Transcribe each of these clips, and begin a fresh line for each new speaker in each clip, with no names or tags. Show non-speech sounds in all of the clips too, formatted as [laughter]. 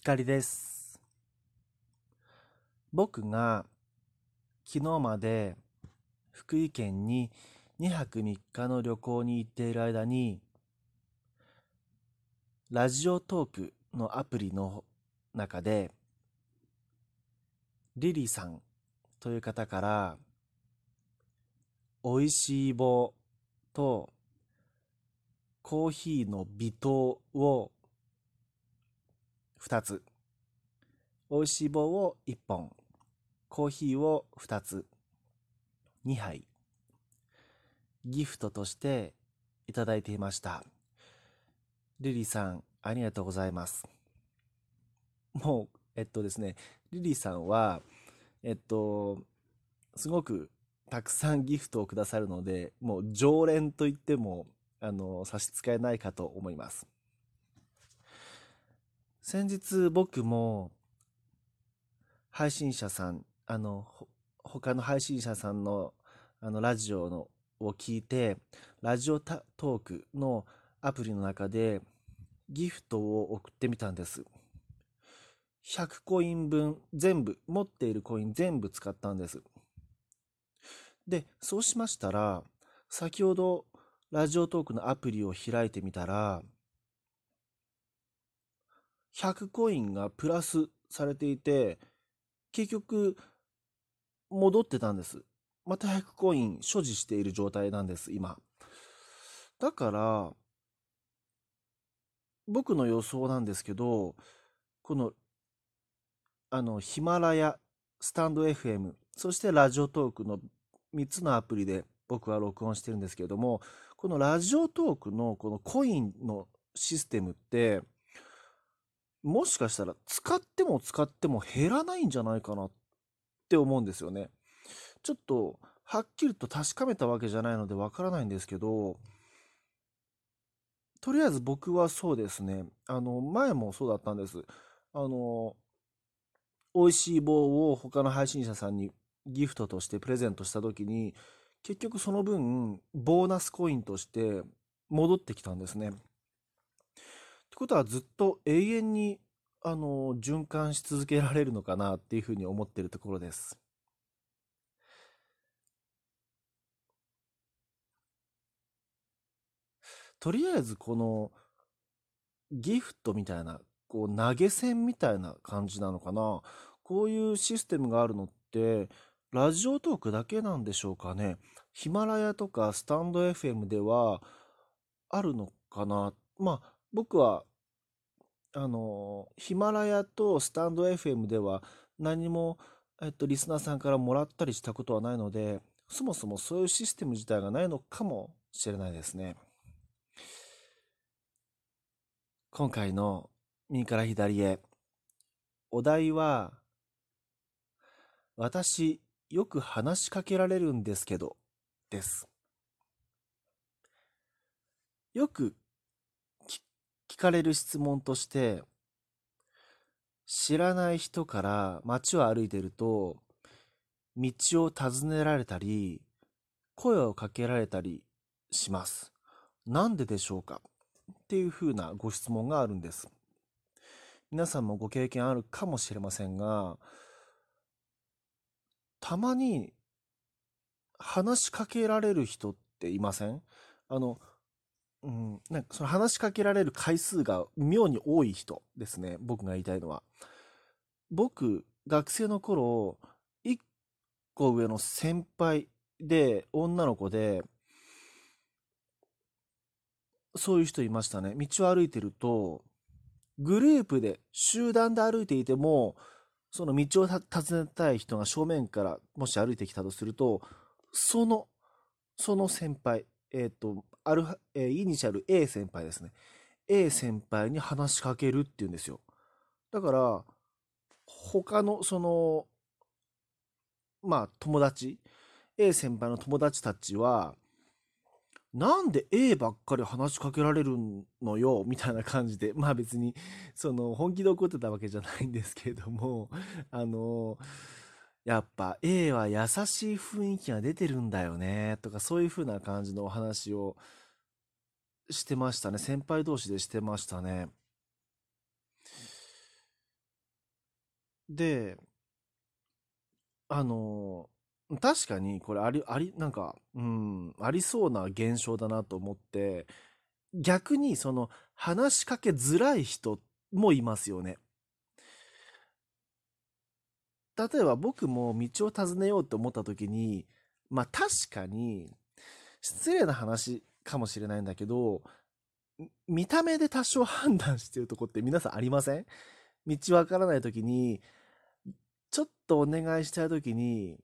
光です。僕が昨日まで福井県に2泊3日の旅行に行っている間に、ラジオトークのアプリの中で、リリさんという方から、おいしい棒とコーヒーの微糖を2つ。おいしい棒を1本。コーヒーを2つ。2杯。ギフトとしていただいていました。リリーさん、ありがとうございます。もう、えっとですね、リリーさんは、えっと、すごくたくさんギフトをくださるので、もう常連と言っても、あの、差し支えないかと思います。先日僕も配信者さん、あの、他の配信者さんのあのラジオのを聞いて、ラジオトークのアプリの中でギフトを送ってみたんです。100コイン分全部、持っているコイン全部使ったんです。で、そうしましたら、先ほどラジオトークのアプリを開いてみたら、100コインがプラスされていて、結局、戻ってたんです。また100コイン所持している状態なんです、今。だから、僕の予想なんですけど、この、あの、ヒマラヤ、スタンド FM、そしてラジオトークの3つのアプリで僕は録音してるんですけれども、このラジオトークのこのコインのシステムって、もしかしたら使っても使っても減らないんじゃないかなって思うんですよね。ちょっとはっきりと確かめたわけじゃないのでわからないんですけど、とりあえず僕はそうですね。あの、前もそうだったんです。あの、美味しい棒を他の配信者さんにギフトとしてプレゼントした時に、結局その分、ボーナスコインとして戻ってきたんですね。ことはずっと永遠に、あの、循環し続けられるのかなっていうふうに思ってるところです。とりあえずこのギフトみたいな、こう投げ銭みたいな感じなのかな？こういうシステムがあるのって、ラジオトークだけなんでしょうかね。ヒマラヤとかスタンド FM ではあるのかな？まあ、僕は、あの、ヒマラヤとスタンド FM では何も、えっと、リスナーさんからもらったりしたことはないので、そもそもそういうシステム自体がないのかもしれないですね。今回の右から左へ、お題は、私、よく話しかけられるんですけど、です。よくかれる質問として、知らない人から街を歩いてると、道を尋ねられたり、声をかけられたりします。なんででしょうか？っていうふうなご質問があるんです。皆さんもご経験あるかもしれませんが、たまに話しかけられる人っていません？あの、うん、なんかその話しかけられる回数が妙に多い人ですね。僕が言いたいのは。僕、学生の頃、一個上の先輩で、女の子で、そういう人いましたね。道を歩いてると、グループで、集団で歩いていても、その道をた尋ねたい人が正面からもし歩いてきたとすると、その、その先輩、えっと、アルファ、えーイニシャル A 先輩ですね。A 先輩に話しかけるっていうんですよ。だから、他の、その、まあ、友達、A 先輩の友達たちは、なんで A ばっかり話しかけられるのよみたいな感じで、[laughs] まあ別に、その、本気で怒ってたわけじゃないんですけれども、あの、やっぱ A は優しい雰囲気が出てるんだよね、とかそういう風な感じのお話をしてましたね。先輩同士でしてましたね。で、あの、確かにこれあり、あり、なんか、うん、ありそうな現象だなと思って、逆にその話しかけづらい人もいますよね。例えば僕も道を尋ねようと思った時に、まあ確かに失礼な話かもしれないんだけど、見た目で多少判断してるとこって皆さんありません？道わからない時に、ちょっとお願いしたい時に、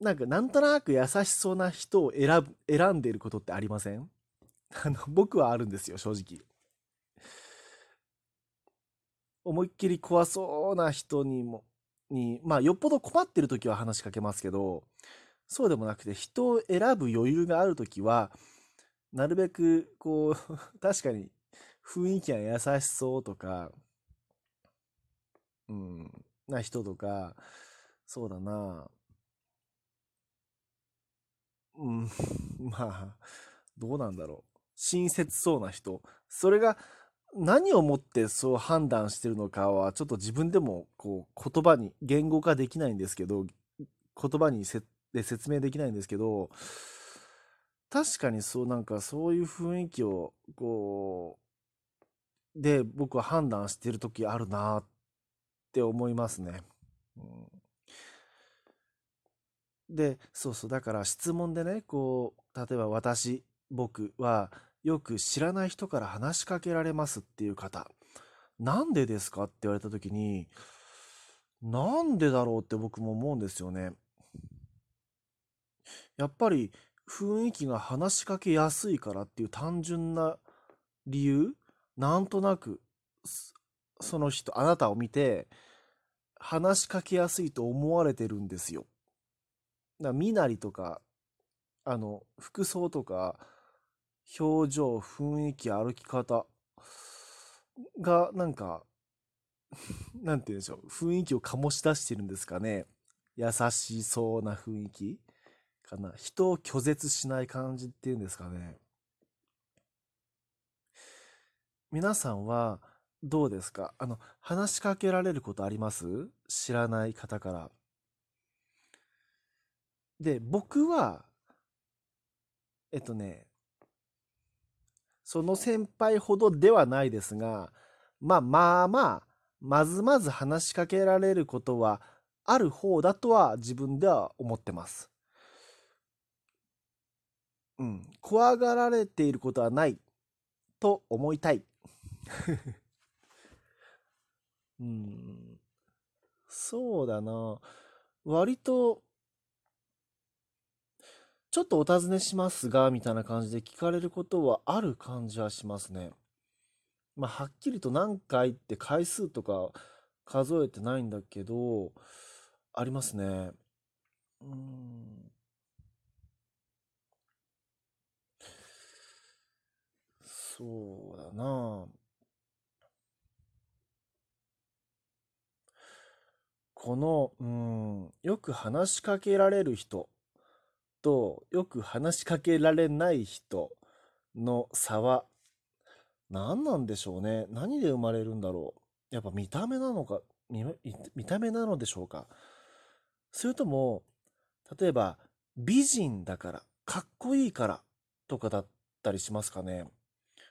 なんかなんとなく優しそうな人を選ぶ、選んでいることってありません？[laughs] あの、僕はあるんですよ、正直。思いっきり怖そうな人にも、に、まあ、よっぽど困ってる時は話しかけますけど、そうでもなくて、人を選ぶ余裕がある時は、なるべく、こう、[laughs] 確かに雰囲気が優しそうとか、うん、な人とか、そうだな、うん、[laughs] まあ、どうなんだろう。親切そうな人。それが何をもってそう判断してるのかは、ちょっと自分でもこう言葉に言語化できないんですけど、言葉にせで説明できないんですけど、確かにそうなんかそういう雰囲気をこう、で僕は判断してる時あるなって思いますね。うん、で、そうそう、だから質問でね、こう、例えば私、僕はよく知らない人から話しかけられますっていう方、なんでですかって言われた時に、なんでだろうって僕も思うんですよね。やっぱり雰囲気が話しかけやすいからっていう単純な理由なんとなくその人あなたを見て話しかけやすいと思われてるんですよ。だ身なりとかあの服装とか表情雰囲気歩き方がなんか [laughs] なんて言うんでしょう雰囲気を醸し出してるんですかね優しそうな雰囲気かな。人を拒絶しない感じっていうんですかね。皆さんはどうですか？あの、話しかけられることあります？知らない方から。で、僕は、えっとね、その先輩ほどではないですが、まあまあまあ、まずまず話しかけられることはある方だとは自分では思ってます。うん、怖がられていることはないと思いたい。[laughs] うん、そうだな。割と、ちょっとお尋ねしますが、みたいな感じで聞かれることはある感じはしますね。まあ、はっきりと何回って回数とか数えてないんだけど、ありますね。うん。そうだなこの、うん、よく話しかけられる人とよく話しかけられない人の差は何なんでしょうね。何で生まれるんだろう。やっぱ見た目なのか、見た目なのでしょうか。それとも、例えば美人だから、かっこいいからとかだったりしますかね。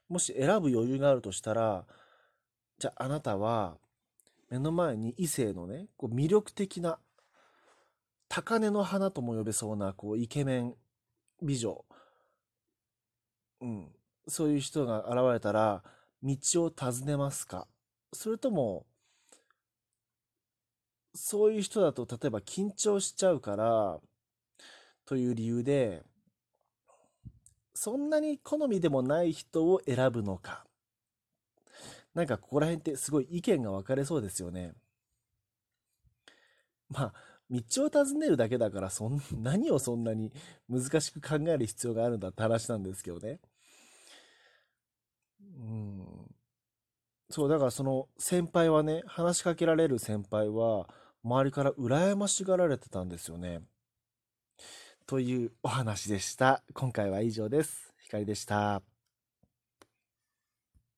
もし選ぶ余裕があるとしたら、じゃああなたは目の前に異性のね、こう魅力的な高嶺の花とも呼べそうなこうイケメン美女、うん、そういう人が現れたら道を尋ねますか？それともそういう人だと例えば緊張しちゃうからという理由でそんなに好みでもない人を選ぶのか。なんかここら辺ってすごい意見が分かれそうですよね。まあ、道を尋ねるだけだからそん、何をそんなに難しく考える必要があるんだって話なんですけどね。うん。そう、だからその先輩はね、話しかけられる先輩は、周りから羨ましがられてたんですよね。というお話でした。今回は以上です。ひかりでした。